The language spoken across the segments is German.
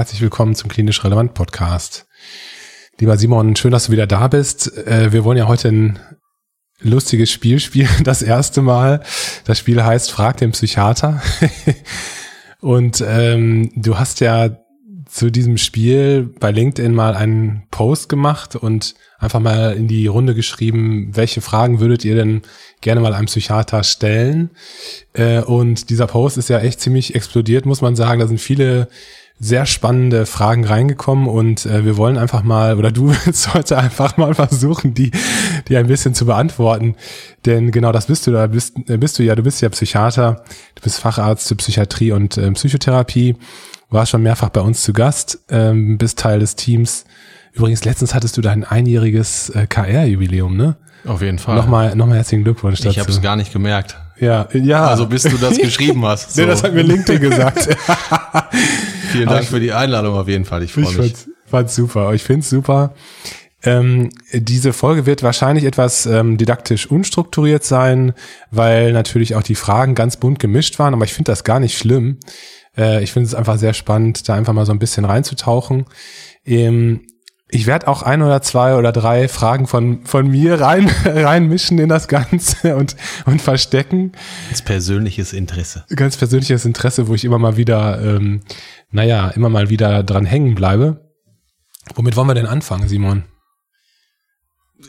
Herzlich willkommen zum Klinisch Relevant Podcast. Lieber Simon, schön, dass du wieder da bist. Äh, wir wollen ja heute ein lustiges Spiel spielen, das erste Mal. Das Spiel heißt Frag den Psychiater. Und ähm, du hast ja zu diesem Spiel bei LinkedIn mal einen Post gemacht und einfach mal in die Runde geschrieben, welche Fragen würdet ihr denn gerne mal einem Psychiater stellen? Äh, und dieser Post ist ja echt ziemlich explodiert, muss man sagen. Da sind viele sehr spannende Fragen reingekommen und äh, wir wollen einfach mal, oder du willst heute einfach mal versuchen, die, die ein bisschen zu beantworten. Denn genau das bist du, da bist, äh, bist du ja, du bist ja Psychiater, du bist Facharzt für Psychiatrie und äh, Psychotherapie, warst schon mehrfach bei uns zu Gast, ähm, bist Teil des Teams. Übrigens, letztens hattest du dein einjähriges äh, KR-Jubiläum, ne? Auf jeden Fall. Nochmal, nochmal herzlichen Glückwunsch dazu. Ich habe es gar nicht gemerkt. Ja, ja. Also bis du das geschrieben hast. So. nee, das hat mir LinkedIn gesagt. Vielen Dank für die Einladung auf jeden Fall. Ich freue mich. Fand's, fand's super. Ich find's super. Ähm, diese Folge wird wahrscheinlich etwas ähm, didaktisch unstrukturiert sein, weil natürlich auch die Fragen ganz bunt gemischt waren, aber ich finde das gar nicht schlimm. Äh, ich finde es einfach sehr spannend, da einfach mal so ein bisschen reinzutauchen. Ähm, ich werde auch ein oder zwei oder drei Fragen von, von mir rein, reinmischen in das Ganze und, und verstecken. Ganz persönliches Interesse. Ganz persönliches Interesse, wo ich immer mal wieder, ähm, naja, immer mal wieder dran hängen bleibe. Womit wollen wir denn anfangen, Simon?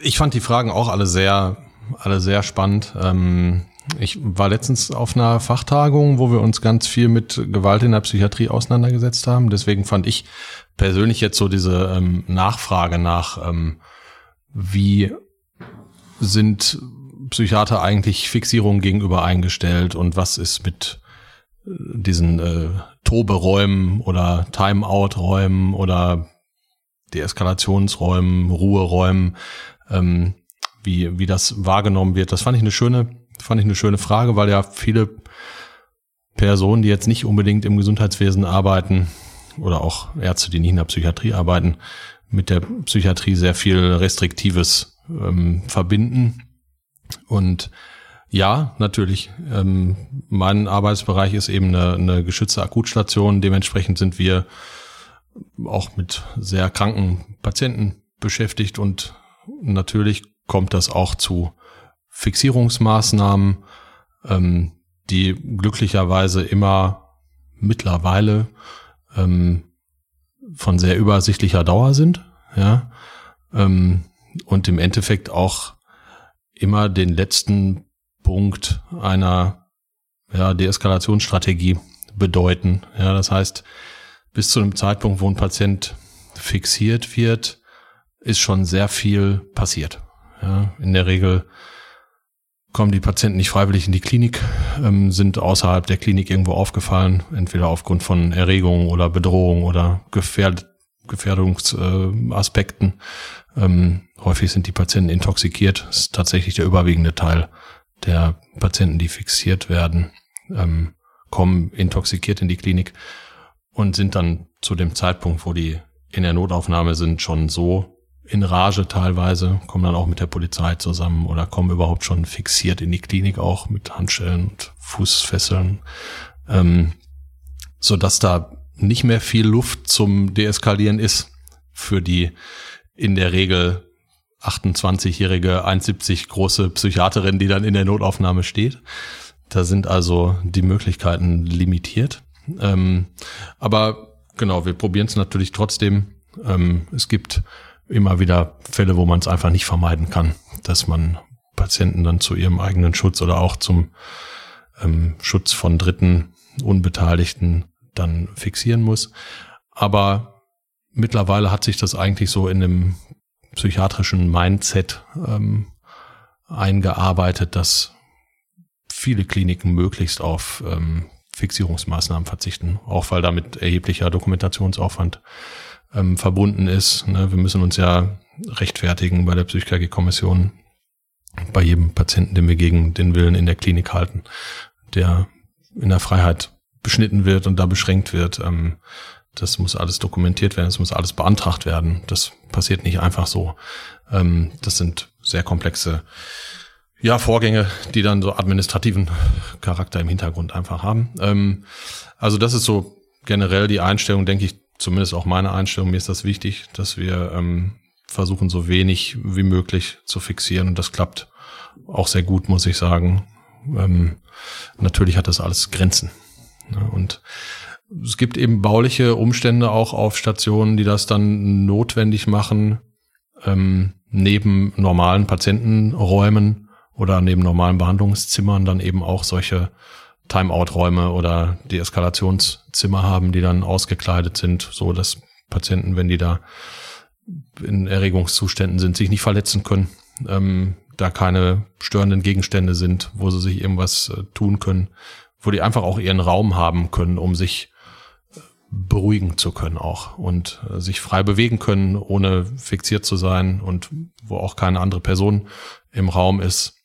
Ich fand die Fragen auch alle sehr, alle sehr spannend. Ähm, ich war letztens auf einer Fachtagung, wo wir uns ganz viel mit Gewalt in der Psychiatrie auseinandergesetzt haben. Deswegen fand ich persönlich jetzt so diese ähm, Nachfrage nach, ähm, wie sind Psychiater eigentlich Fixierungen gegenüber eingestellt und was ist mit äh, diesen äh, Toberäumen oder Timeout-Räumen oder Deeskalationsräumen, Ruheräumen, ähm, wie, wie das wahrgenommen wird. Das fand ich eine schöne, fand ich eine schöne Frage, weil ja viele Personen, die jetzt nicht unbedingt im Gesundheitswesen arbeiten oder auch Ärzte, die nicht in der Psychiatrie arbeiten, mit der Psychiatrie sehr viel Restriktives ähm, verbinden. Und ja, natürlich. Ähm, mein Arbeitsbereich ist eben eine, eine geschützte Akutstation. Dementsprechend sind wir auch mit sehr kranken Patienten beschäftigt und natürlich kommt das auch zu Fixierungsmaßnahmen, ähm, die glücklicherweise immer mittlerweile ähm, von sehr übersichtlicher Dauer sind, ja, ähm, und im Endeffekt auch immer den letzten Punkt einer ja, Deeskalationsstrategie bedeuten. Ja, das heißt, bis zu einem Zeitpunkt, wo ein Patient fixiert wird, ist schon sehr viel passiert. Ja, in der Regel kommen die Patienten nicht freiwillig in die Klinik, ähm, sind außerhalb der Klinik irgendwo aufgefallen, entweder aufgrund von Erregungen oder Bedrohung oder Gefährd Gefährdungsaspekten. Äh, ähm, häufig sind die Patienten intoxikiert. Das ist tatsächlich der überwiegende Teil der Patienten, die fixiert werden, ähm, kommen intoxikiert in die Klinik und sind dann zu dem Zeitpunkt, wo die in der Notaufnahme sind, schon so in Rage teilweise, kommen dann auch mit der Polizei zusammen oder kommen überhaupt schon fixiert in die Klinik auch mit Handschellen und Fußfesseln, ähm, so dass da nicht mehr viel Luft zum Deeskalieren ist für die in der Regel 28-jährige 1,70 große Psychiaterin, die dann in der Notaufnahme steht. Da sind also die Möglichkeiten limitiert. Ähm, aber genau, wir probieren es natürlich trotzdem. Ähm, es gibt immer wieder Fälle, wo man es einfach nicht vermeiden kann, dass man Patienten dann zu ihrem eigenen Schutz oder auch zum ähm, Schutz von Dritten, Unbeteiligten dann fixieren muss. Aber mittlerweile hat sich das eigentlich so in einem psychiatrischen Mindset ähm, eingearbeitet, dass viele Kliniken möglichst auf ähm, Fixierungsmaßnahmen verzichten, auch weil damit erheblicher Dokumentationsaufwand ähm, verbunden ist. Ne? Wir müssen uns ja rechtfertigen bei der Psychiatrie-Kommission, bei jedem Patienten, den wir gegen den Willen in der Klinik halten, der in der Freiheit beschnitten wird und da beschränkt wird. Ähm, das muss alles dokumentiert werden, das muss alles beantragt werden. Das passiert nicht einfach so. Ähm, das sind sehr komplexe ja, Vorgänge, die dann so administrativen Charakter im Hintergrund einfach haben. Ähm, also das ist so generell die Einstellung, denke ich, zumindest auch meine Einstellung. Mir ist das wichtig, dass wir ähm, versuchen, so wenig wie möglich zu fixieren. Und das klappt auch sehr gut, muss ich sagen. Ähm, natürlich hat das alles Grenzen. Ne? Und es gibt eben bauliche Umstände auch auf Stationen, die das dann notwendig machen, ähm, neben normalen Patientenräumen oder neben normalen Behandlungszimmern dann eben auch solche Timeout-Räume oder Deeskalationszimmer haben, die dann ausgekleidet sind, so dass Patienten, wenn die da in Erregungszuständen sind, sich nicht verletzen können, ähm, da keine störenden Gegenstände sind, wo sie sich irgendwas äh, tun können, wo die einfach auch ihren Raum haben können, um sich beruhigen zu können auch und äh, sich frei bewegen können, ohne fixiert zu sein und wo auch keine andere Person im Raum ist.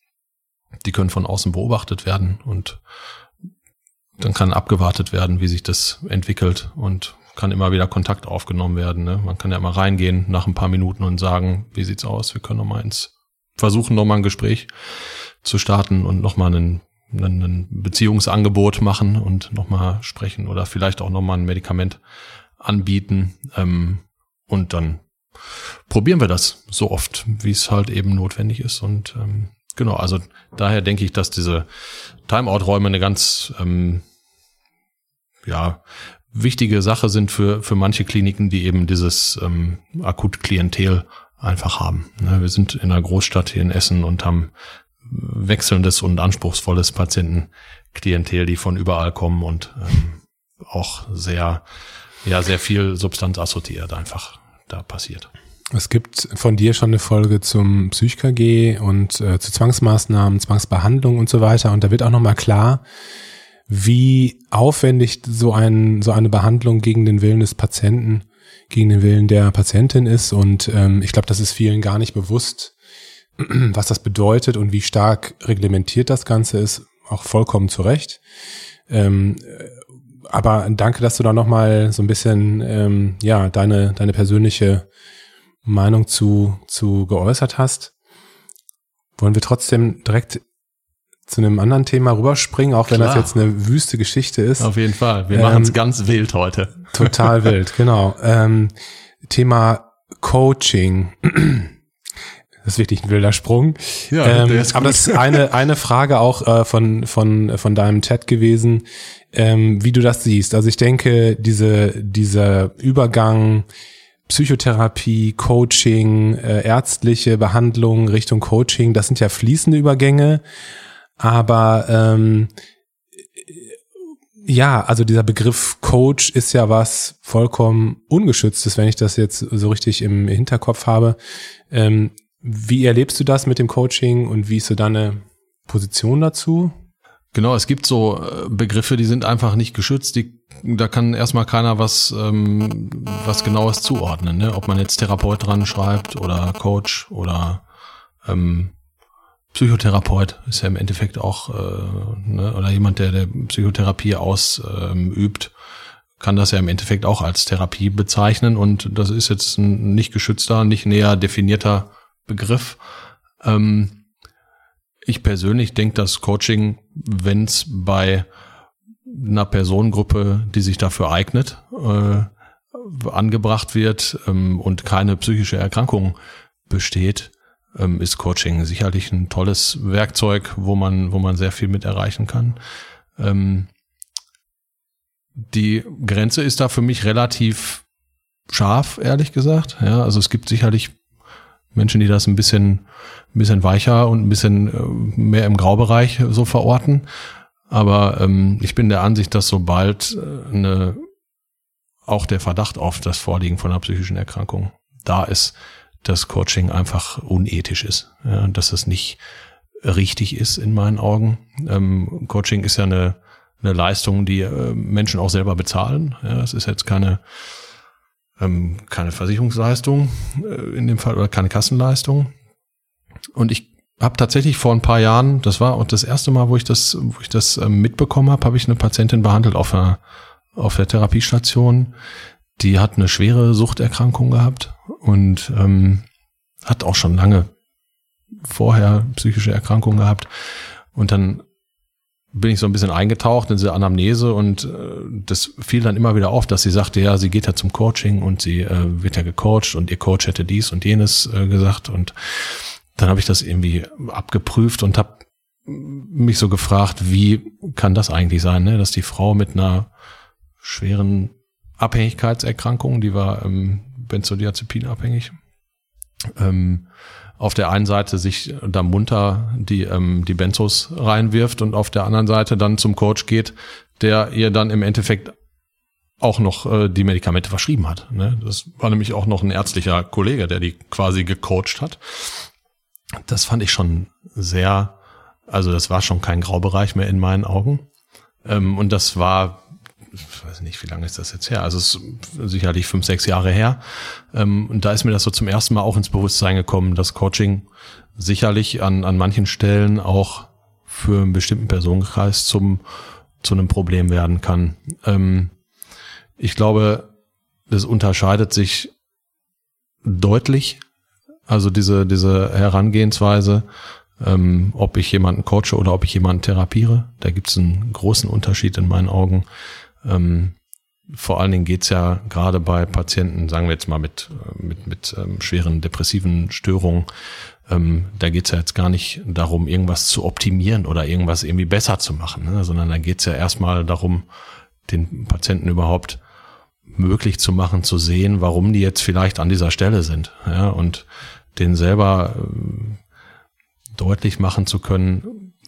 Die können von außen beobachtet werden und dann kann abgewartet werden, wie sich das entwickelt und kann immer wieder Kontakt aufgenommen werden. Ne? Man kann ja immer reingehen nach ein paar Minuten und sagen, wie sieht's aus? Wir können noch mal ins versuchen, noch mal ein Gespräch zu starten und noch mal einen ein Beziehungsangebot machen und nochmal sprechen oder vielleicht auch nochmal ein Medikament anbieten. Ähm, und dann probieren wir das so oft, wie es halt eben notwendig ist. Und ähm, genau, also daher denke ich, dass diese Timeout-Räume eine ganz ähm, ja, wichtige Sache sind für, für manche Kliniken, die eben dieses ähm, Akut-Klientel einfach haben. Ne, wir sind in einer Großstadt hier in Essen und haben wechselndes und anspruchsvolles Patientenklientel, die von überall kommen und ähm, auch sehr, ja, sehr viel Substanz assoziiert einfach da passiert. Es gibt von dir schon eine Folge zum PsychKG und äh, zu Zwangsmaßnahmen, Zwangsbehandlung und so weiter. Und da wird auch nochmal klar, wie aufwendig so, ein, so eine Behandlung gegen den Willen des Patienten, gegen den Willen der Patientin ist. Und ähm, ich glaube, das ist vielen gar nicht bewusst, was das bedeutet und wie stark reglementiert das Ganze ist, auch vollkommen zu Recht. Ähm, aber danke, dass du da nochmal so ein bisschen, ähm, ja, deine, deine persönliche Meinung zu, zu geäußert hast. Wollen wir trotzdem direkt zu einem anderen Thema rüberspringen, auch wenn Klar. das jetzt eine wüste Geschichte ist. Auf jeden Fall. Wir ähm, machen es ganz wild heute. Total wild, genau. Ähm, Thema Coaching. Das ist wirklich ein wilder Sprung. Ja, ähm, der ist gut. aber das ist eine, eine Frage auch äh, von, von, von deinem Chat gewesen, ähm, wie du das siehst. Also ich denke, diese, dieser Übergang Psychotherapie, Coaching, äh, ärztliche Behandlung Richtung Coaching, das sind ja fließende Übergänge. Aber ähm, ja, also dieser Begriff Coach ist ja was vollkommen ungeschütztes, wenn ich das jetzt so richtig im Hinterkopf habe. Ähm, wie erlebst du das mit dem Coaching und wie ist so deine Position dazu? Genau, es gibt so äh, Begriffe, die sind einfach nicht geschützt. Die, da kann erstmal keiner was, ähm, was genaues zuordnen. Ne? Ob man jetzt Therapeut dran schreibt oder Coach oder ähm, Psychotherapeut ist ja im Endeffekt auch, äh, ne? oder jemand, der der Psychotherapie ausübt, ähm, kann das ja im Endeffekt auch als Therapie bezeichnen. Und das ist jetzt ein nicht geschützter, nicht näher definierter Begriff. Ähm, ich persönlich denke, dass Coaching, wenn es bei einer Personengruppe, die sich dafür eignet, äh, angebracht wird ähm, und keine psychische Erkrankung besteht, ähm, ist Coaching sicherlich ein tolles Werkzeug, wo man, wo man sehr viel mit erreichen kann. Ähm, die Grenze ist da für mich relativ scharf, ehrlich gesagt. Ja, also es gibt sicherlich Menschen, die das ein bisschen, ein bisschen weicher und ein bisschen äh, mehr im Graubereich so verorten. Aber ähm, ich bin der Ansicht, dass sobald äh, eine, auch der Verdacht auf das Vorliegen von einer psychischen Erkrankung da ist, dass Coaching einfach unethisch ist, ja, dass es nicht richtig ist in meinen Augen. Ähm, Coaching ist ja eine, eine Leistung, die äh, Menschen auch selber bezahlen. Ja, es ist jetzt keine ähm, keine Versicherungsleistung äh, in dem Fall oder keine Kassenleistung. Und ich habe tatsächlich vor ein paar Jahren, das war auch das erste Mal, wo ich das, wo ich das ähm, mitbekommen habe, habe ich eine Patientin behandelt auf einer, auf der Therapiestation. Die hat eine schwere Suchterkrankung gehabt und ähm, hat auch schon lange vorher psychische Erkrankungen gehabt. Und dann bin ich so ein bisschen eingetaucht in diese Anamnese und äh, das fiel dann immer wieder auf, dass sie sagte, ja, sie geht ja zum Coaching und sie äh, wird ja gecoacht und ihr Coach hätte dies und jenes äh, gesagt und dann habe ich das irgendwie abgeprüft und habe mich so gefragt, wie kann das eigentlich sein, ne? dass die Frau mit einer schweren Abhängigkeitserkrankung, die war ähm, Benzodiazepin abhängig, ähm, auf der einen Seite sich da munter die, ähm, die Benzos reinwirft und auf der anderen Seite dann zum Coach geht, der ihr dann im Endeffekt auch noch äh, die Medikamente verschrieben hat. Ne? Das war nämlich auch noch ein ärztlicher Kollege, der die quasi gecoacht hat. Das fand ich schon sehr, also das war schon kein Graubereich mehr in meinen Augen. Ähm, und das war ich weiß nicht, wie lange ist das jetzt her? Also es ist sicherlich fünf, sechs Jahre her. Ähm, und da ist mir das so zum ersten Mal auch ins Bewusstsein gekommen, dass Coaching sicherlich an, an manchen Stellen auch für einen bestimmten Personenkreis zum, zu einem Problem werden kann. Ähm, ich glaube, das unterscheidet sich deutlich. Also diese, diese Herangehensweise, ähm, ob ich jemanden coache oder ob ich jemanden therapiere. Da gibt es einen großen Unterschied in meinen Augen. Ähm, vor allen Dingen geht's ja gerade bei Patienten, sagen wir jetzt mal mit, mit, mit ähm, schweren depressiven Störungen, ähm, da geht's ja jetzt gar nicht darum, irgendwas zu optimieren oder irgendwas irgendwie besser zu machen, ne? sondern da geht's ja erstmal darum, den Patienten überhaupt möglich zu machen, zu sehen, warum die jetzt vielleicht an dieser Stelle sind. Ja? Und den selber äh, deutlich machen zu können,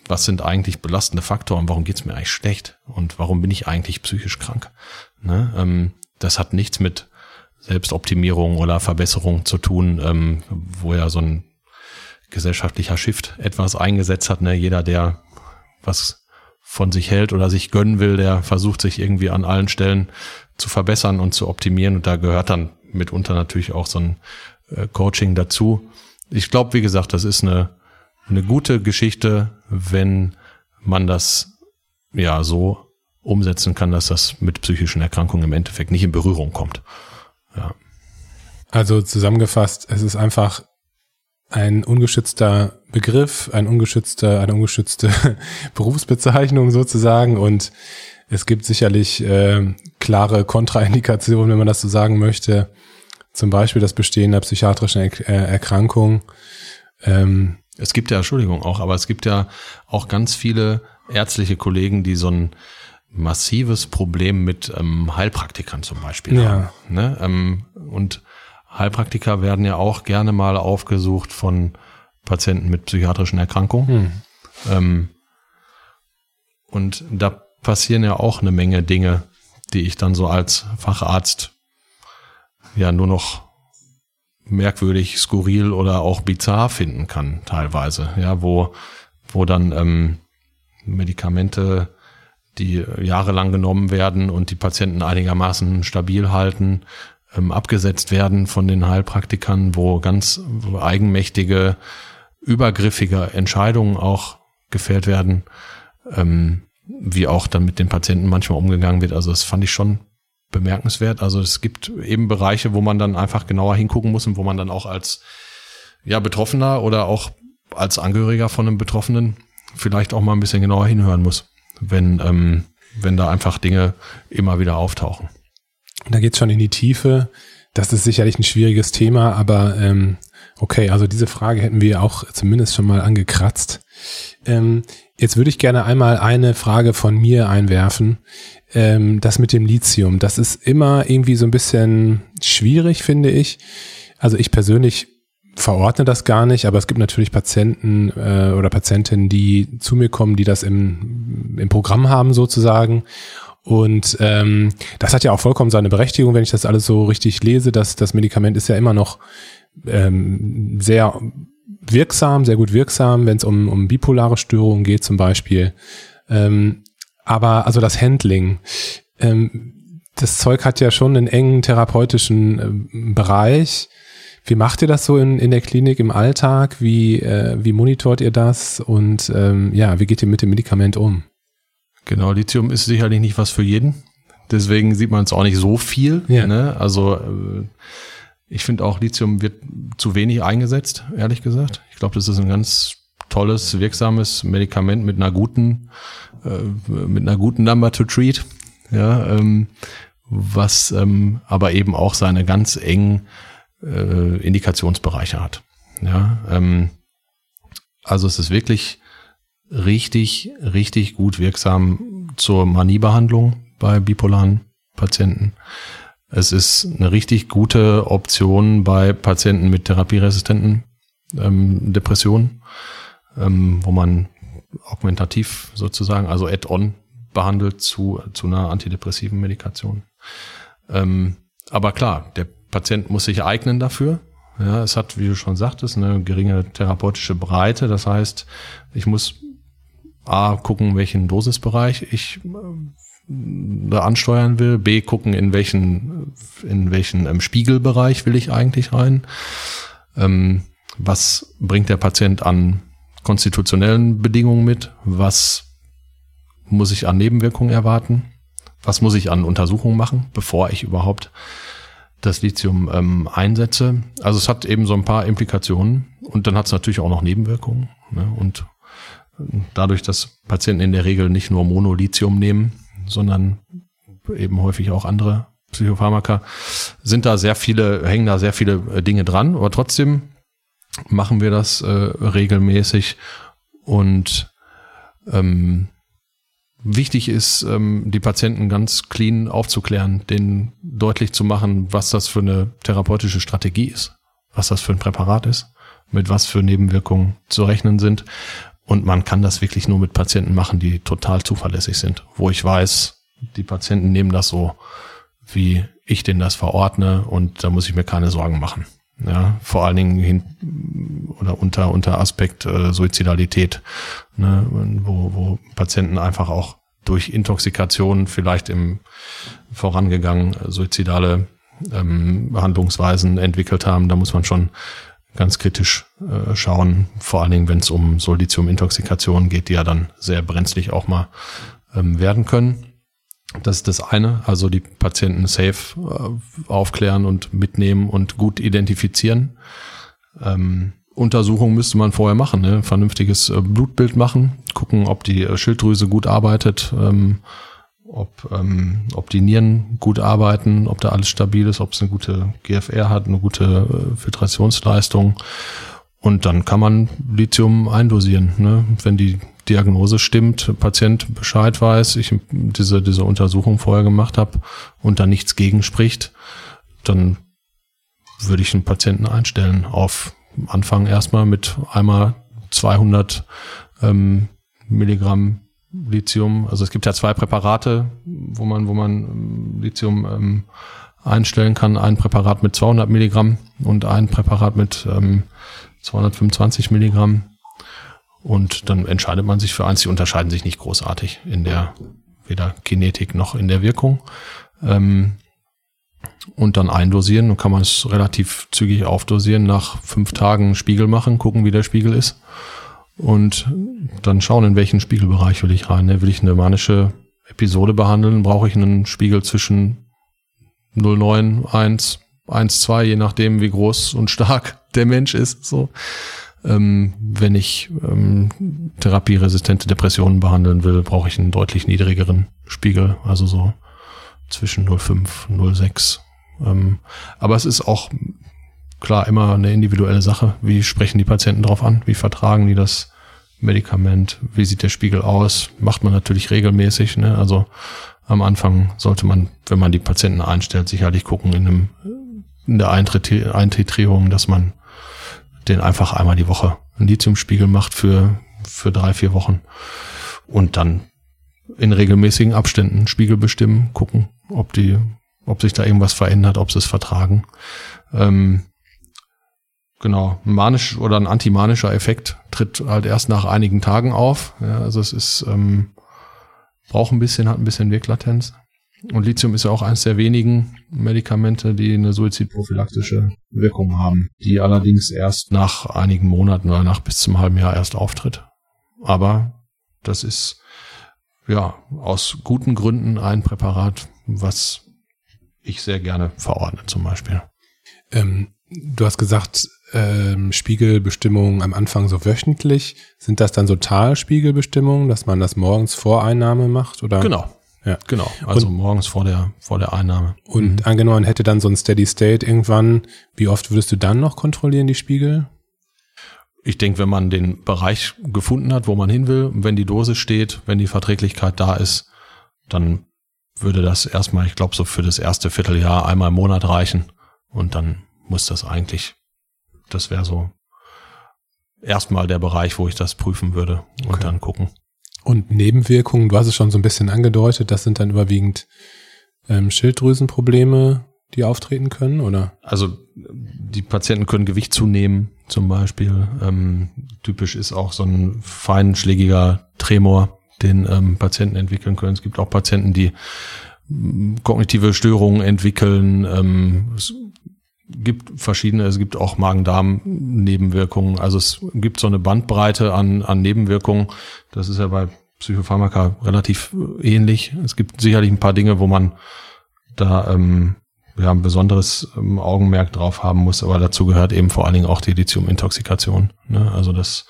was sind eigentlich belastende Faktoren, warum geht's mir eigentlich schlecht und warum bin ich eigentlich psychisch krank. Ne? Ähm, das hat nichts mit Selbstoptimierung oder Verbesserung zu tun, ähm, wo ja so ein gesellschaftlicher Shift etwas eingesetzt hat. Ne? Jeder, der was von sich hält oder sich gönnen will, der versucht sich irgendwie an allen Stellen zu verbessern und zu optimieren. Und da gehört dann mitunter natürlich auch so ein äh, Coaching dazu. Ich glaube, wie gesagt, das ist eine eine gute Geschichte, wenn man das ja so umsetzen kann, dass das mit psychischen Erkrankungen im Endeffekt nicht in Berührung kommt. Ja. Also zusammengefasst, es ist einfach ein ungeschützter Begriff, ein ungeschützter, eine ungeschützte Berufsbezeichnung sozusagen und es gibt sicherlich äh, klare Kontraindikationen, wenn man das so sagen möchte. Zum Beispiel das Bestehen der psychiatrischen er äh, Erkrankung. Ähm, es gibt ja, Entschuldigung auch, aber es gibt ja auch ganz viele ärztliche Kollegen, die so ein massives Problem mit ähm, Heilpraktikern zum Beispiel ja. haben. Ne? Ähm, und Heilpraktiker werden ja auch gerne mal aufgesucht von Patienten mit psychiatrischen Erkrankungen. Hm. Ähm, und da passieren ja auch eine Menge Dinge, die ich dann so als Facharzt ja nur noch merkwürdig, skurril oder auch bizarr finden kann, teilweise. Ja, wo, wo dann ähm, Medikamente, die jahrelang genommen werden und die Patienten einigermaßen stabil halten, ähm, abgesetzt werden von den Heilpraktikern, wo ganz eigenmächtige, übergriffige Entscheidungen auch gefällt werden, ähm, wie auch dann mit den Patienten manchmal umgegangen wird. Also das fand ich schon bemerkenswert. Also es gibt eben Bereiche, wo man dann einfach genauer hingucken muss und wo man dann auch als ja, Betroffener oder auch als Angehöriger von einem Betroffenen vielleicht auch mal ein bisschen genauer hinhören muss, wenn, ähm, wenn da einfach Dinge immer wieder auftauchen. Da geht's schon in die Tiefe. Das ist sicherlich ein schwieriges Thema, aber ähm, okay, also diese Frage hätten wir auch zumindest schon mal angekratzt. Ähm, jetzt würde ich gerne einmal eine Frage von mir einwerfen, ähm, das mit dem Lithium, das ist immer irgendwie so ein bisschen schwierig, finde ich. Also ich persönlich verordne das gar nicht, aber es gibt natürlich Patienten äh, oder Patientinnen, die zu mir kommen, die das im, im Programm haben sozusagen. Und ähm, das hat ja auch vollkommen seine Berechtigung, wenn ich das alles so richtig lese. dass das Medikament ist ja immer noch ähm, sehr wirksam, sehr gut wirksam, wenn es um, um bipolare Störungen geht zum Beispiel. Ähm, aber also das Handling, ähm, das Zeug hat ja schon einen engen therapeutischen äh, Bereich. Wie macht ihr das so in, in der Klinik im Alltag? Wie, äh, wie monitort ihr das? Und ähm, ja, wie geht ihr mit dem Medikament um? Genau, Lithium ist sicherlich nicht was für jeden. Deswegen sieht man es auch nicht so viel. Ja. Ne? Also äh, ich finde auch, Lithium wird zu wenig eingesetzt, ehrlich gesagt. Ich glaube, das ist ein ganz tolles, wirksames Medikament mit einer guten, äh, mit einer guten Number to treat. Ja, ähm, was ähm, aber eben auch seine ganz engen äh, Indikationsbereiche hat. Ja, ähm, also es ist wirklich richtig, richtig gut wirksam zur Maniebehandlung bei bipolaren Patienten. Es ist eine richtig gute Option bei Patienten mit therapieresistenten ähm, Depressionen, ähm, wo man augmentativ sozusagen, also add-on behandelt zu, zu einer antidepressiven Medikation. Ähm, aber klar, der Patient muss sich eignen dafür. Ja, es hat, wie du schon sagtest, eine geringe therapeutische Breite. Das heißt, ich muss A, gucken, welchen Dosisbereich ich äh, da ansteuern will, B, gucken, in welchen, in welchen ähm, Spiegelbereich will ich eigentlich rein. Ähm, was bringt der Patient an konstitutionellen Bedingungen mit? Was muss ich an Nebenwirkungen erwarten? Was muss ich an Untersuchungen machen, bevor ich überhaupt das Lithium ähm, einsetze? Also es hat eben so ein paar Implikationen und dann hat es natürlich auch noch Nebenwirkungen. Ne? Und dadurch, dass Patienten in der Regel nicht nur Monolithium nehmen, sondern eben häufig auch andere Psychopharmaka, sind da sehr viele, hängen da sehr viele äh, Dinge dran, aber trotzdem machen wir das äh, regelmäßig. Und ähm, wichtig ist, ähm, die Patienten ganz clean aufzuklären, denen deutlich zu machen, was das für eine therapeutische Strategie ist, was das für ein Präparat ist, mit was für Nebenwirkungen zu rechnen sind und man kann das wirklich nur mit Patienten machen, die total zuverlässig sind, wo ich weiß, die Patienten nehmen das so, wie ich denen das verordne und da muss ich mir keine Sorgen machen. Ja, vor allen Dingen hin oder unter unter Aspekt äh, Suizidalität, ne, wo, wo Patienten einfach auch durch Intoxikation vielleicht im vorangegangen suizidale ähm, Behandlungsweisen entwickelt haben. Da muss man schon ganz kritisch äh, schauen, vor allen Dingen, wenn es um so Lithium-Intoxikationen geht, die ja dann sehr brenzlig auch mal ähm, werden können. Das ist das eine, also die Patienten safe äh, aufklären und mitnehmen und gut identifizieren. Ähm, Untersuchung müsste man vorher machen, ne? vernünftiges äh, Blutbild machen, gucken, ob die äh, Schilddrüse gut arbeitet, ähm, ob, ähm, ob die Nieren gut arbeiten, ob da alles stabil ist, ob es eine gute GFR hat, eine gute äh, Filtrationsleistung. Und dann kann man Lithium eindosieren. Ne? Wenn die Diagnose stimmt, Patient Bescheid weiß, ich diese, diese Untersuchung vorher gemacht habe und da nichts gegen spricht, dann würde ich einen Patienten einstellen auf Anfang erstmal mit einmal 200 ähm, Milligramm Lithium, also es gibt ja zwei Präparate, wo man, wo man ähm, Lithium ähm, einstellen kann. Ein Präparat mit 200 Milligramm und ein Präparat mit ähm, 225 Milligramm. Und dann entscheidet man sich für eins. Die unterscheiden sich nicht großartig in der weder Kinetik noch in der Wirkung. Ähm, und dann eindosieren. Dann kann man es relativ zügig aufdosieren. Nach fünf Tagen Spiegel machen, gucken, wie der Spiegel ist und dann schauen, in welchen Spiegelbereich will ich rein. Ne? Will ich eine manische Episode behandeln, brauche ich einen Spiegel zwischen 0,9, 1, 1, 2, je nachdem, wie groß und stark der Mensch ist. So, ähm, wenn ich ähm, therapieresistente Depressionen behandeln will, brauche ich einen deutlich niedrigeren Spiegel, also so zwischen 0,5, 0,6. Ähm, aber es ist auch klar immer eine individuelle Sache. Wie sprechen die Patienten darauf an? Wie vertragen die das Medikament? Wie sieht der Spiegel aus? Macht man natürlich regelmäßig. Ne? Also am Anfang sollte man, wenn man die Patienten einstellt, sicherlich gucken in, einem, in der Eintitrierung, dass man den einfach einmal die Woche einen Lithiumspiegel macht für, für drei, vier Wochen und dann in regelmäßigen Abständen Spiegel bestimmen, gucken, ob die, ob sich da irgendwas verändert, ob sie es vertragen. Ähm, Genau, ein manisch oder ein antimanischer Effekt tritt halt erst nach einigen Tagen auf. Ja, also es ist ähm, braucht ein bisschen, hat ein bisschen Wirklatenz. Und Lithium ist ja auch eines der wenigen Medikamente, die eine suizidprophylaktische Wirkung haben, die allerdings erst nach einigen Monaten oder nach bis zum halben Jahr erst auftritt. Aber das ist ja aus guten Gründen ein Präparat, was ich sehr gerne verordne zum Beispiel. Ähm, du hast gesagt, ähm, Spiegelbestimmungen am Anfang so wöchentlich. Sind das dann so Talspiegelbestimmungen, dass man das morgens vor Einnahme macht? Oder? Genau. Ja. Genau. Also und, morgens vor der, vor der Einnahme. Und mhm. angenommen, hätte dann so ein Steady State irgendwann. Wie oft würdest du dann noch kontrollieren, die Spiegel? Ich denke, wenn man den Bereich gefunden hat, wo man hin will, wenn die Dose steht, wenn die Verträglichkeit da ist, dann würde das erstmal, ich glaube, so für das erste Vierteljahr einmal im Monat reichen. Und dann muss das eigentlich, das wäre so erstmal der Bereich, wo ich das prüfen würde und okay. dann gucken. Und Nebenwirkungen, du hast es schon so ein bisschen angedeutet, das sind dann überwiegend ähm, Schilddrüsenprobleme, die auftreten können, oder? Also die Patienten können Gewicht zunehmen, zum Beispiel. Ähm, typisch ist auch so ein feinschlägiger Tremor, den ähm, Patienten entwickeln können. Es gibt auch Patienten, die kognitive Störungen entwickeln. Ähm, gibt verschiedene, es gibt auch Magen-Darm-Nebenwirkungen. Also es gibt so eine Bandbreite an, an Nebenwirkungen. Das ist ja bei Psychopharmaka relativ ähnlich. Es gibt sicherlich ein paar Dinge, wo man da ähm, ja, ein besonderes ähm, Augenmerk drauf haben muss, aber dazu gehört eben vor allen Dingen auch die Lithiumintoxikation. Ne? Also das,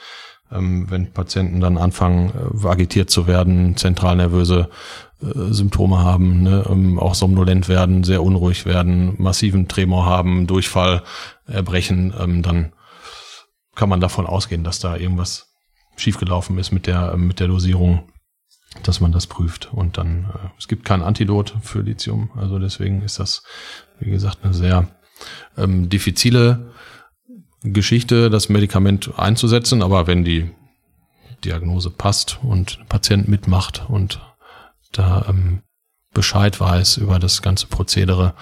wenn Patienten dann anfangen, äh, agitiert zu werden, zentralnervöse äh, Symptome haben, ne, ähm, auch somnolent werden, sehr unruhig werden, massiven Tremor haben, Durchfall, Erbrechen, ähm, dann kann man davon ausgehen, dass da irgendwas schiefgelaufen ist mit der, mit der Dosierung, dass man das prüft. Und dann, äh, es gibt kein Antidot für Lithium, also deswegen ist das, wie gesagt, eine sehr ähm, diffizile Geschichte, das Medikament einzusetzen, aber wenn die Diagnose passt und Patient mitmacht und da ähm, Bescheid weiß über das ganze Prozedere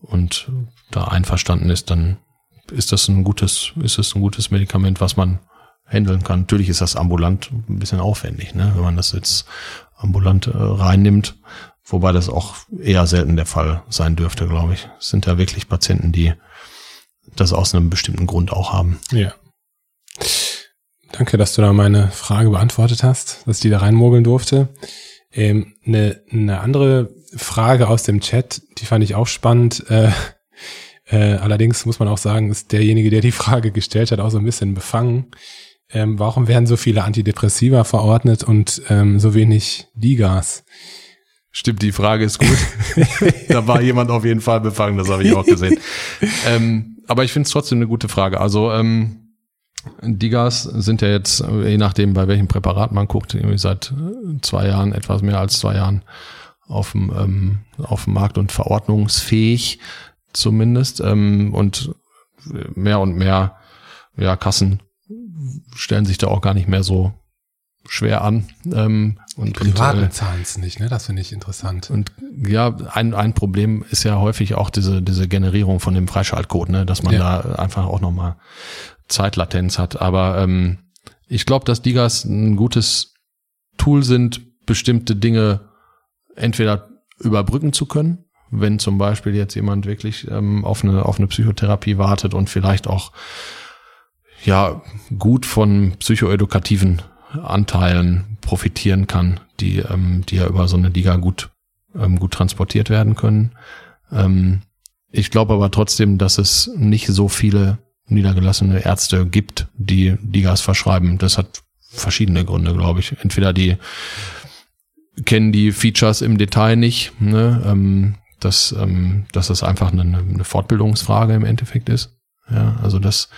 und da einverstanden ist, dann ist das ein gutes, ist das ein gutes Medikament, was man handeln kann. Natürlich ist das ambulant ein bisschen aufwendig, ne? wenn man das jetzt ambulant äh, reinnimmt, wobei das auch eher selten der Fall sein dürfte, glaube ich. Es sind ja wirklich Patienten, die das aus einem bestimmten Grund auch haben. Ja. Danke, dass du da meine Frage beantwortet hast, dass die da reinmogeln durfte. Ähm, eine, eine andere Frage aus dem Chat, die fand ich auch spannend. Äh, äh, allerdings muss man auch sagen, ist derjenige, der die Frage gestellt hat, auch so ein bisschen befangen. Ähm, warum werden so viele Antidepressiva verordnet und ähm, so wenig Digas? Stimmt, die Frage ist gut. da war jemand auf jeden Fall befangen, das habe ich auch gesehen. ähm, aber ich finde es trotzdem eine gute Frage. Also ähm, Digas sind ja jetzt, je nachdem, bei welchem Präparat man guckt, irgendwie seit zwei Jahren, etwas mehr als zwei Jahren auf dem, ähm, auf dem Markt und verordnungsfähig zumindest. Ähm, und mehr und mehr ja, Kassen stellen sich da auch gar nicht mehr so schwer an. Ähm, und, Privaten äh, zahlen es nicht, ne? Das finde ich interessant. Und ja, ein, ein Problem ist ja häufig auch diese, diese Generierung von dem Freischaltcode, ne? Dass man ja. da einfach auch nochmal Zeitlatenz hat. Aber ähm, ich glaube, dass Digas ein gutes Tool sind, bestimmte Dinge entweder überbrücken zu können, wenn zum Beispiel jetzt jemand wirklich ähm, auf, eine, auf eine Psychotherapie wartet und vielleicht auch ja gut von psychoedukativen Anteilen profitieren kann, die, ähm, die ja über so eine Diga gut, ähm, gut transportiert werden können. Ähm, ich glaube aber trotzdem, dass es nicht so viele niedergelassene Ärzte gibt, die Digas verschreiben. Das hat verschiedene Gründe, glaube ich. Entweder die kennen die Features im Detail nicht, ne, ähm, dass, ähm, dass das einfach eine, eine Fortbildungsfrage im Endeffekt ist. Ja, also dass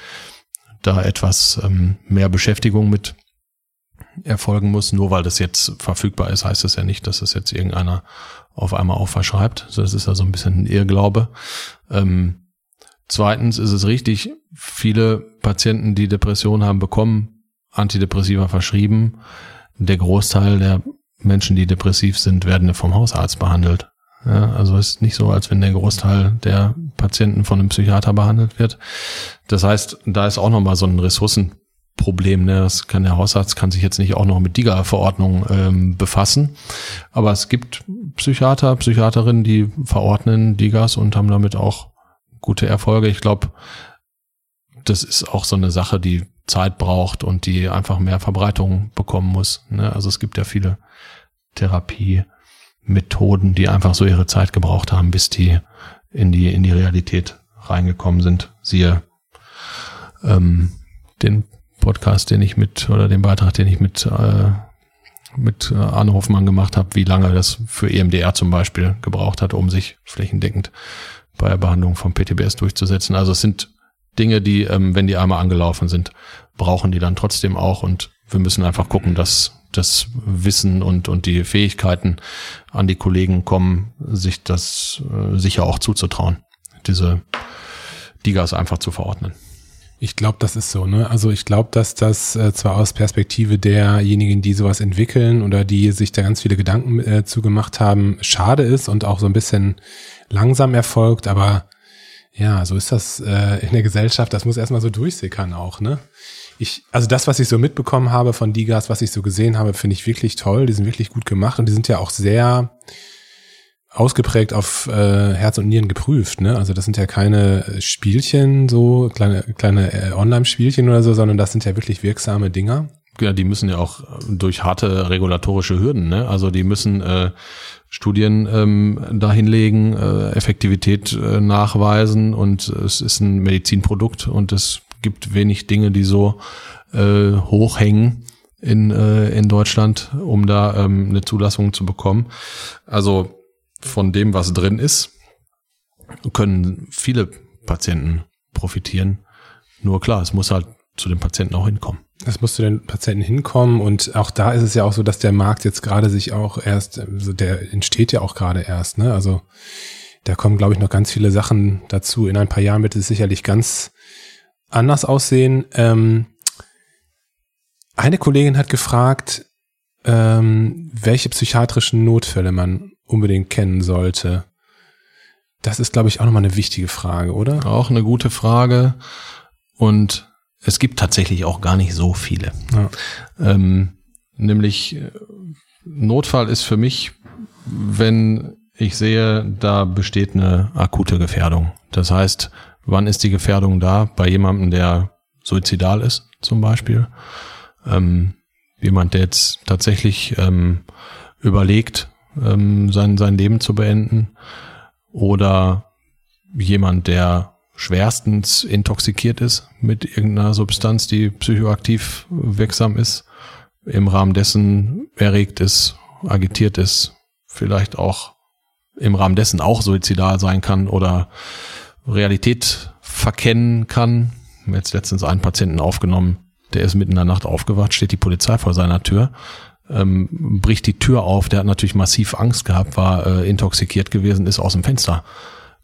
da etwas ähm, mehr Beschäftigung mit erfolgen muss. Nur weil das jetzt verfügbar ist, heißt das ja nicht, dass es jetzt irgendeiner auf einmal auch verschreibt. Das ist also ein bisschen ein Irrglaube. Ähm, Zweitens ist es richtig, viele Patienten, die Depressionen haben, bekommen Antidepressiva verschrieben. Der Großteil der Menschen, die depressiv sind, werden vom Hausarzt behandelt. Ja, also es ist nicht so, als wenn der Großteil der Patienten von einem Psychiater behandelt wird. Das heißt, da ist auch nochmal so ein Ressourcen Problem. Ne? Das kann der Hausarzt kann sich jetzt nicht auch noch mit DIGA-Verordnung ähm, befassen. Aber es gibt Psychiater, Psychiaterinnen, die verordnen DIGAs und haben damit auch gute Erfolge. Ich glaube, das ist auch so eine Sache, die Zeit braucht und die einfach mehr Verbreitung bekommen muss. Ne? Also es gibt ja viele Therapiemethoden, die einfach so ihre Zeit gebraucht haben, bis die in die in die Realität reingekommen sind. Siehe ähm, den Podcast, den ich mit, oder den Beitrag, den ich mit, äh, mit äh, Arne Hoffmann gemacht habe, wie lange das für EMDR zum Beispiel gebraucht hat, um sich flächendeckend bei der Behandlung von PTBS durchzusetzen. Also es sind Dinge, die, ähm, wenn die einmal angelaufen sind, brauchen die dann trotzdem auch und wir müssen einfach gucken, dass das Wissen und, und die Fähigkeiten an die Kollegen kommen, sich das äh, sicher auch zuzutrauen, diese Digas einfach zu verordnen. Ich glaube, das ist so, ne? Also ich glaube, dass das äh, zwar aus Perspektive derjenigen, die sowas entwickeln oder die sich da ganz viele Gedanken äh, zugemacht haben, schade ist und auch so ein bisschen langsam erfolgt, aber ja, so ist das äh, in der Gesellschaft, das muss erstmal so durchsickern auch, ne? Ich, also das, was ich so mitbekommen habe von Digas, was ich so gesehen habe, finde ich wirklich toll. Die sind wirklich gut gemacht und die sind ja auch sehr, ausgeprägt auf äh, Herz und Nieren geprüft. Ne? Also das sind ja keine Spielchen, so kleine, kleine äh, Online-Spielchen oder so, sondern das sind ja wirklich wirksame Dinger. Ja, die müssen ja auch durch harte regulatorische Hürden, ne? Also die müssen äh, Studien ähm, dahinlegen, äh, Effektivität äh, nachweisen und es ist ein Medizinprodukt und es gibt wenig Dinge, die so äh, hochhängen in, äh, in Deutschland, um da ähm, eine Zulassung zu bekommen. Also von dem, was drin ist, können viele Patienten profitieren. Nur klar, es muss halt zu den Patienten auch hinkommen. Es muss zu den Patienten hinkommen und auch da ist es ja auch so, dass der Markt jetzt gerade sich auch erst, also der entsteht ja auch gerade erst, ne? Also da kommen, glaube ich, noch ganz viele Sachen dazu. In ein paar Jahren wird es sicherlich ganz anders aussehen. Ähm, eine Kollegin hat gefragt, ähm, welche psychiatrischen Notfälle man unbedingt kennen sollte? Das ist, glaube ich, auch nochmal eine wichtige Frage, oder? Auch eine gute Frage. Und es gibt tatsächlich auch gar nicht so viele. Ja. Ähm, nämlich äh, Notfall ist für mich, wenn ich sehe, da besteht eine akute Gefährdung. Das heißt, wann ist die Gefährdung da? Bei jemandem, der suizidal ist, zum Beispiel. Ähm, jemand, der jetzt tatsächlich ähm, überlegt, ähm, sein, sein Leben zu beenden. Oder jemand, der schwerstens intoxikiert ist mit irgendeiner Substanz, die psychoaktiv wirksam ist, im Rahmen dessen erregt ist, agitiert ist, vielleicht auch im Rahmen dessen auch suizidal sein kann oder Realität verkennen kann. Jetzt letztens einen Patienten aufgenommen, der ist mitten in der Nacht aufgewacht, steht die Polizei vor seiner Tür ähm, bricht die Tür auf. Der hat natürlich massiv Angst gehabt, war äh, intoxikiert gewesen, ist aus dem Fenster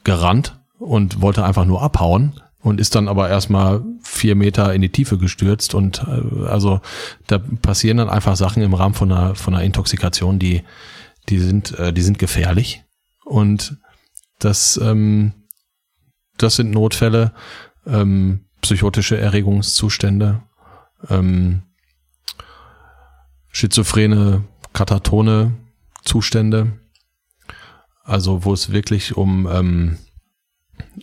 gerannt und wollte einfach nur abhauen und ist dann aber erstmal vier Meter in die Tiefe gestürzt und äh, also da passieren dann einfach Sachen im Rahmen von einer von einer Intoxikation, die die sind äh, die sind gefährlich und das ähm, das sind Notfälle, ähm, psychotische Erregungszustände, ähm, schizophrene, katatone Zustände. Also wo es wirklich um, ähm,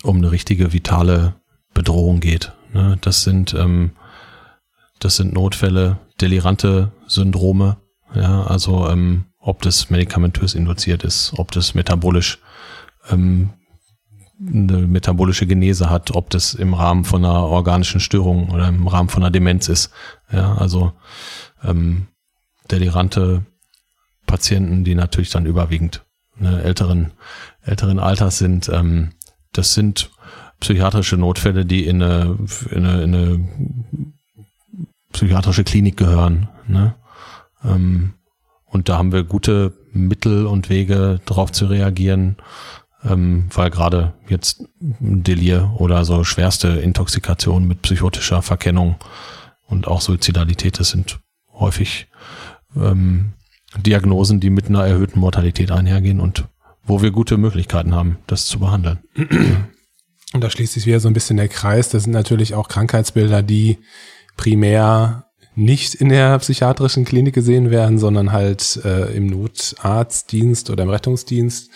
um eine richtige vitale Bedrohung geht. Ne? Das sind ähm, das sind Notfälle, delirante Syndrome. Ja, also ähm, ob das medikamentös induziert ist, ob das metabolisch ähm, eine metabolische Genese hat, ob das im Rahmen von einer organischen Störung oder im Rahmen von einer Demenz ist. Ja, also ähm, delirante Patienten, die natürlich dann überwiegend ne, älteren, älteren Alters sind. Ähm, das sind psychiatrische Notfälle, die in eine, in eine, in eine psychiatrische Klinik gehören. Ne? Ähm, und da haben wir gute Mittel und Wege, darauf zu reagieren, ähm, weil gerade jetzt Delir oder so schwerste Intoxikation mit psychotischer Verkennung und auch Suizidalität, das sind häufig ähm, Diagnosen, die mit einer erhöhten Mortalität einhergehen und wo wir gute Möglichkeiten haben, das zu behandeln. Und da schließt sich wieder so ein bisschen der Kreis. Das sind natürlich auch Krankheitsbilder, die primär nicht in der psychiatrischen Klinik gesehen werden, sondern halt äh, im Notarztdienst oder im Rettungsdienst.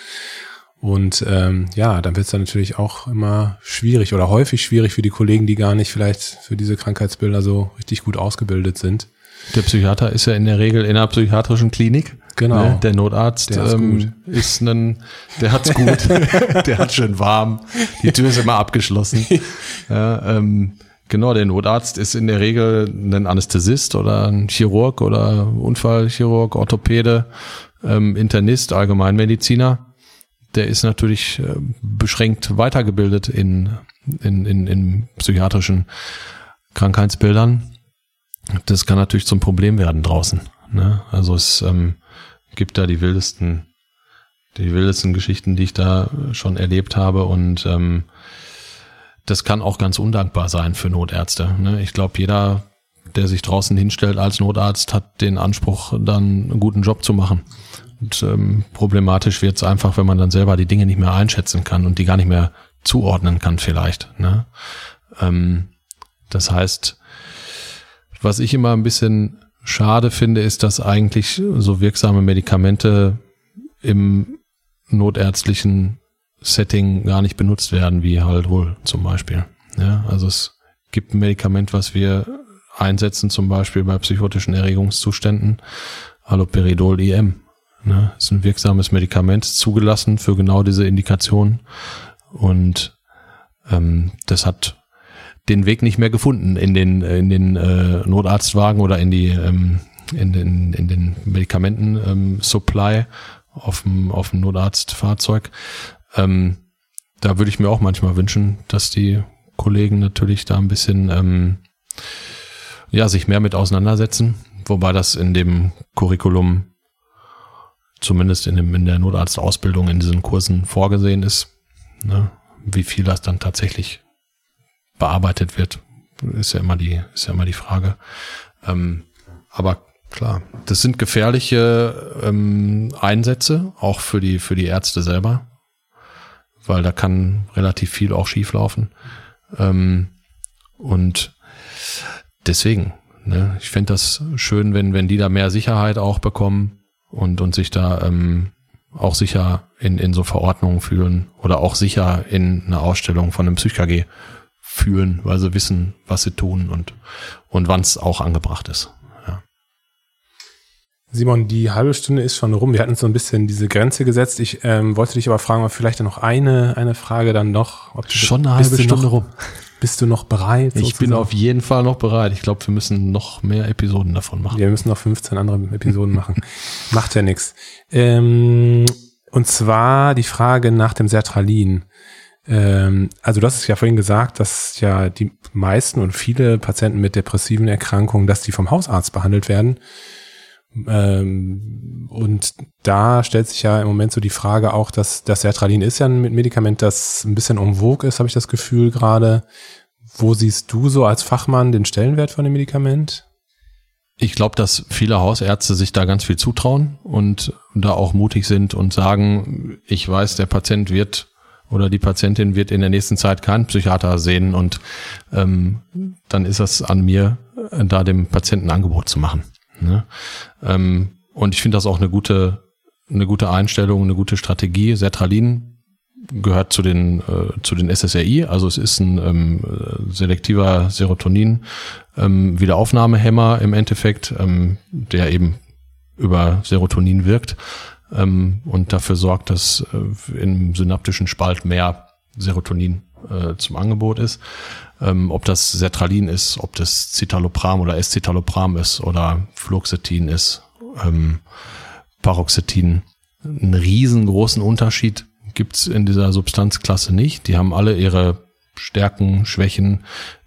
Und ähm, ja, dann wird es dann natürlich auch immer schwierig oder häufig schwierig für die Kollegen, die gar nicht vielleicht für diese Krankheitsbilder so richtig gut ausgebildet sind. Der Psychiater ist ja in der Regel in einer psychiatrischen Klinik. Genau. Ne? Der Notarzt Der ist ähm, ist ein, der hat's gut, der hat schön warm, die Tür ist immer abgeschlossen. ja, ähm, genau, der Notarzt ist in der Regel ein Anästhesist oder ein Chirurg oder Unfallchirurg, Orthopäde, ähm, Internist, Allgemeinmediziner. Der ist natürlich äh, beschränkt weitergebildet in, in, in, in psychiatrischen Krankheitsbildern. Das kann natürlich zum Problem werden draußen. Ne? Also es ähm, gibt da die wildesten, die wildesten Geschichten, die ich da schon erlebt habe und ähm, das kann auch ganz undankbar sein für Notärzte. Ne? Ich glaube, jeder, der sich draußen hinstellt als Notarzt, hat den Anspruch, dann einen guten Job zu machen. Und ähm, problematisch wird es einfach, wenn man dann selber die Dinge nicht mehr einschätzen kann und die gar nicht mehr zuordnen kann vielleicht. Ne? Ähm, das heißt, was ich immer ein bisschen schade finde, ist, dass eigentlich so wirksame Medikamente im notärztlichen Setting gar nicht benutzt werden, wie wohl zum Beispiel. Ja, also es gibt ein Medikament, was wir einsetzen, zum Beispiel bei psychotischen Erregungszuständen, Haloperidol IM. Ne, ist ein wirksames Medikament, zugelassen für genau diese Indikation. Und ähm, das hat den Weg nicht mehr gefunden in den in den äh, Notarztwagen oder in die ähm, in den in den Medikamenten ähm, auf dem auf dem Notarztfahrzeug. Ähm, da würde ich mir auch manchmal wünschen, dass die Kollegen natürlich da ein bisschen ähm, ja sich mehr mit auseinandersetzen, wobei das in dem Curriculum zumindest in dem in der Notarztausbildung in diesen Kursen vorgesehen ist. Ne? Wie viel das dann tatsächlich bearbeitet wird, ist ja immer die, ist ja immer die Frage. Ähm, aber klar, das sind gefährliche ähm, Einsätze, auch für die, für die Ärzte selber, weil da kann relativ viel auch schieflaufen. Ähm, und deswegen, ne, ich fände das schön, wenn, wenn die da mehr Sicherheit auch bekommen und, und sich da ähm, auch sicher in, in so Verordnungen fühlen oder auch sicher in einer Ausstellung von einem PsychKG fühlen, weil sie wissen, was sie tun und, und wann es auch angebracht ist. Ja. Simon, die halbe Stunde ist schon rum. Wir hatten so ein bisschen diese Grenze gesetzt. Ich ähm, wollte dich aber fragen, ob vielleicht noch eine, eine Frage dann noch. Ob du, schon eine halbe Stunde noch, rum. Bist du noch bereit? Ich bin auf jeden Fall noch bereit. Ich glaube, wir müssen noch mehr Episoden davon machen. Wir müssen noch 15 andere Episoden machen. Macht ja nichts. Ähm, und zwar die Frage nach dem Sertralin. Ähm, also du hast ja vorhin gesagt, dass ja die meisten und viele Patienten mit depressiven Erkrankungen, dass die vom Hausarzt behandelt werden. Ähm, und da stellt sich ja im Moment so die Frage auch, dass das Sertralin ist ja ein Medikament, das ein bisschen en vogue ist, habe ich das Gefühl gerade. Wo siehst du so als Fachmann den Stellenwert von dem Medikament? Ich glaube, dass viele Hausärzte sich da ganz viel zutrauen und da auch mutig sind und sagen, ich weiß, der Patient wird oder die Patientin wird in der nächsten Zeit keinen Psychiater sehen und ähm, dann ist es an mir, da dem Patienten Angebot zu machen. Ne? Ähm, und ich finde das auch eine gute, eine gute Einstellung, eine gute Strategie. Sertralin gehört zu den äh, zu den SSRI, also es ist ein ähm, selektiver Serotonin ähm, Wiederaufnahmehemmer im Endeffekt, ähm, der eben über Serotonin wirkt ähm, und dafür sorgt, dass äh, im synaptischen Spalt mehr Serotonin äh, zum Angebot ist. Ähm, ob das Sertralin ist, ob das Citalopram oder Escitalopram ist oder Fluoxetin ist, ähm, Paroxetin. Einen riesengroßen Unterschied gibt's in dieser Substanzklasse nicht. Die haben alle ihre Stärken, Schwächen.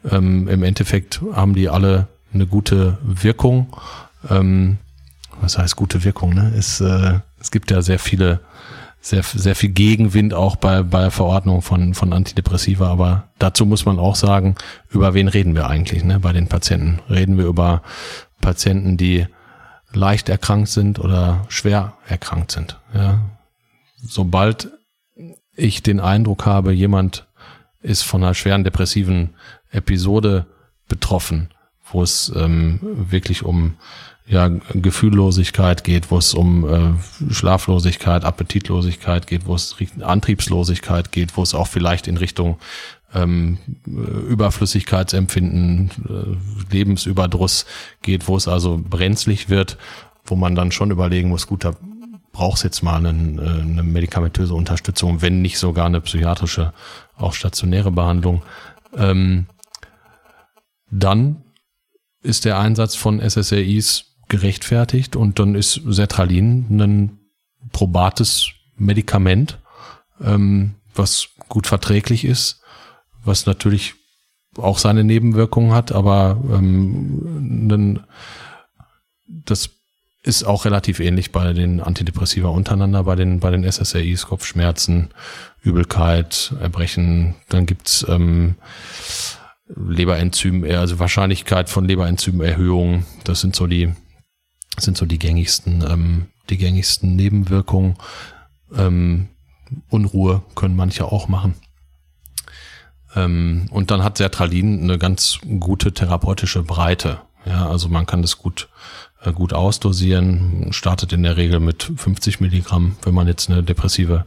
Ähm, Im Endeffekt haben die alle eine gute Wirkung. Ähm, was heißt gute Wirkung? Ne? Ist, äh, es gibt ja sehr viele, sehr, sehr viel Gegenwind auch bei, bei Verordnung von, von Antidepressiva. Aber dazu muss man auch sagen, über wen reden wir eigentlich ne, bei den Patienten? Reden wir über Patienten, die leicht erkrankt sind oder schwer erkrankt sind. Ja. Sobald ich den Eindruck habe, jemand ist von einer schweren depressiven Episode betroffen, wo es ähm, wirklich um ja, Gefühllosigkeit geht, wo es um äh, Schlaflosigkeit, Appetitlosigkeit geht, wo es Antriebslosigkeit geht, wo es auch vielleicht in Richtung ähm, Überflüssigkeitsempfinden, äh, Lebensüberdruss geht, wo es also brenzlig wird, wo man dann schon überlegen muss, gut, da brauchst jetzt mal einen, äh, eine medikamentöse Unterstützung, wenn nicht sogar eine psychiatrische, auch stationäre Behandlung. Ähm, dann ist der Einsatz von SSRIs gerechtfertigt und dann ist Sertralin ein probates Medikament, ähm, was gut verträglich ist, was natürlich auch seine Nebenwirkungen hat, aber ähm, das ist auch relativ ähnlich bei den Antidepressiva untereinander, bei den, bei den SSRIs, Kopfschmerzen, Übelkeit, Erbrechen. Dann gibt's ähm, Leberenzym, also Wahrscheinlichkeit von Leberenzymerhöhung. Das sind so die, sind so die gängigsten, ähm, die gängigsten Nebenwirkungen. Ähm, Unruhe können manche auch machen. Ähm, und dann hat Sertralin eine ganz gute therapeutische Breite. Ja, also man kann das gut äh, gut ausdosieren, startet in der Regel mit 50 Milligramm, wenn man jetzt eine depressive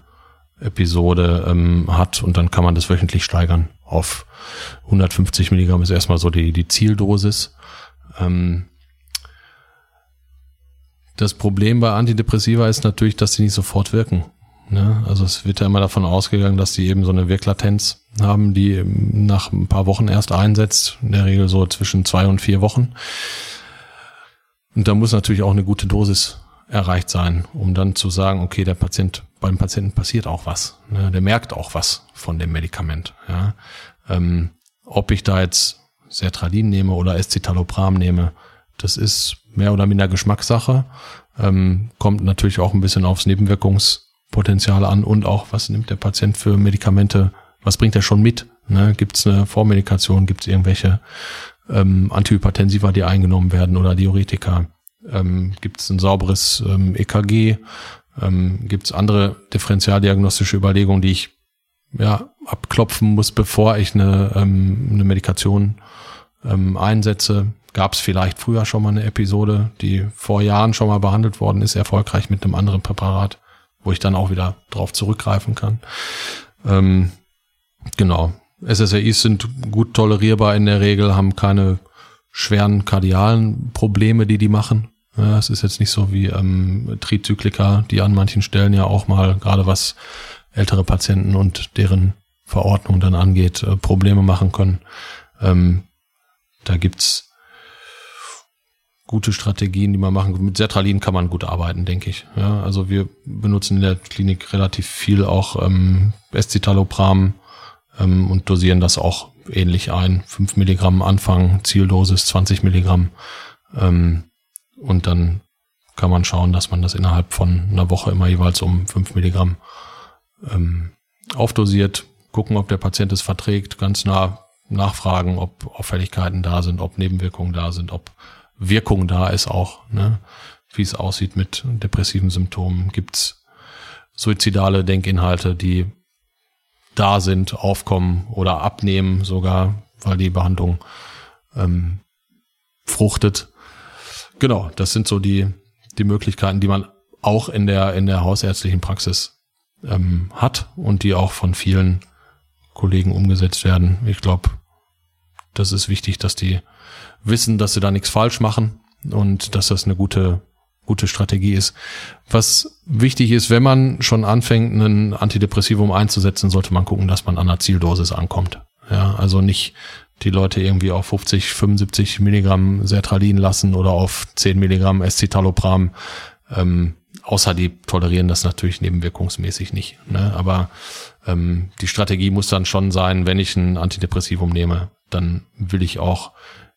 Episode ähm, hat und dann kann man das wöchentlich steigern auf 150 Milligramm ist erstmal so die, die Zieldosis. Ähm, das Problem bei Antidepressiva ist natürlich, dass sie nicht sofort wirken. Ne? Also es wird ja immer davon ausgegangen, dass die eben so eine Wirklatenz haben, die nach ein paar Wochen erst einsetzt, in der Regel so zwischen zwei und vier Wochen. Und da muss natürlich auch eine gute Dosis erreicht sein, um dann zu sagen, okay, der Patient, beim Patienten passiert auch was. Ne? Der merkt auch was von dem Medikament. Ja? Ähm, ob ich da jetzt Sertralin nehme oder Escitalopram nehme, das ist mehr oder minder Geschmackssache. Ähm, kommt natürlich auch ein bisschen aufs Nebenwirkungspotenzial an und auch, was nimmt der Patient für Medikamente, was bringt er schon mit? Ne? Gibt es eine Vormedikation, gibt es irgendwelche ähm, Antihypertensiva, die eingenommen werden oder Diuretika? Ähm, Gibt es ein sauberes ähm, EKG? Ähm, Gibt es andere differentialdiagnostische Überlegungen, die ich ja abklopfen muss, bevor ich eine, ähm, eine Medikation ähm, einsetze? Gab es vielleicht früher schon mal eine Episode, die vor Jahren schon mal behandelt worden ist, erfolgreich mit einem anderen Präparat, wo ich dann auch wieder drauf zurückgreifen kann. Ähm, genau. SSRIs sind gut tolerierbar in der Regel, haben keine schweren kardialen Probleme, die die machen. Ja, es ist jetzt nicht so wie ähm, Trizyklika, die an manchen Stellen ja auch mal, gerade was ältere Patienten und deren Verordnung dann angeht, äh, Probleme machen können. Ähm, da gibt's gute Strategien, die man machen. Mit Sertralin kann man gut arbeiten, denke ich. Ja, also wir benutzen in der Klinik relativ viel auch ähm, Escitalopram, ähm, und dosieren das auch ähnlich ein. 5 Milligramm Anfang, Zieldosis 20 Milligramm. Ähm, und dann kann man schauen, dass man das innerhalb von einer Woche immer jeweils um 5 Milligramm ähm, aufdosiert, gucken, ob der Patient es verträgt, ganz nah nachfragen, ob Auffälligkeiten da sind, ob Nebenwirkungen da sind, ob Wirkung da ist auch, ne? wie es aussieht mit depressiven Symptomen. Gibt's suizidale Denkinhalte, die da sind, aufkommen oder abnehmen sogar, weil die Behandlung ähm, fruchtet. Genau, das sind so die, die Möglichkeiten, die man auch in der, in der hausärztlichen Praxis ähm, hat und die auch von vielen Kollegen umgesetzt werden. Ich glaube, das ist wichtig, dass die wissen, dass sie da nichts falsch machen und dass das eine gute gute Strategie ist. Was wichtig ist, wenn man schon anfängt, ein Antidepressivum einzusetzen, sollte man gucken, dass man an der Zieldosis ankommt. Ja, also nicht die Leute irgendwie auf 50, 75 Milligramm Sertralin lassen oder auf 10 Milligramm Escitalopram. Ähm, außer die tolerieren das natürlich nebenwirkungsmäßig nicht. Ne? Aber ähm, die Strategie muss dann schon sein, wenn ich ein Antidepressivum nehme, dann will ich auch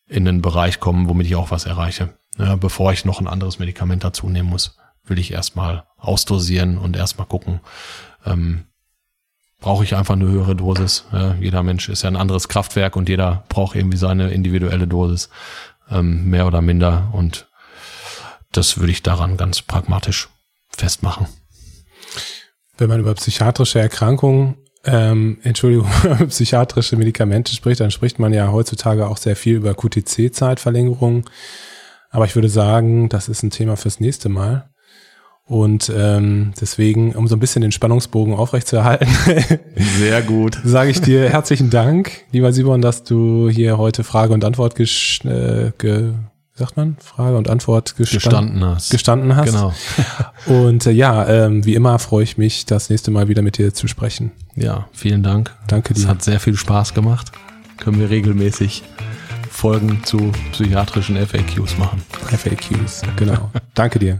in einen Bereich kommen, womit ich auch was erreiche. Ja, bevor ich noch ein anderes Medikament dazu nehmen muss, will ich erstmal ausdosieren und erstmal gucken, ähm, brauche ich einfach eine höhere Dosis. Ja, jeder Mensch ist ja ein anderes Kraftwerk und jeder braucht irgendwie seine individuelle Dosis, ähm, mehr oder minder. Und das würde ich daran ganz pragmatisch festmachen. Wenn man über psychiatrische Erkrankungen ähm, Entschuldigung, psychiatrische Medikamente spricht, dann spricht man ja heutzutage auch sehr viel über QTC-Zeitverlängerung. Aber ich würde sagen, das ist ein Thema fürs nächste Mal. Und ähm, deswegen, um so ein bisschen den Spannungsbogen aufrechtzuerhalten, sehr gut, sage ich dir herzlichen Dank, lieber Simon, dass du hier heute Frage und Antwort gesch äh, ge sagt man, Frage und Antwort gestan gestanden hast. Gestanden hast. Genau. und äh, ja, ähm, wie immer freue ich mich, das nächste Mal wieder mit dir zu sprechen. Ja, vielen Dank. Danke dir. Es hat sehr viel Spaß gemacht. Können wir regelmäßig Folgen zu psychiatrischen FAQs machen. FAQs, genau. Danke dir.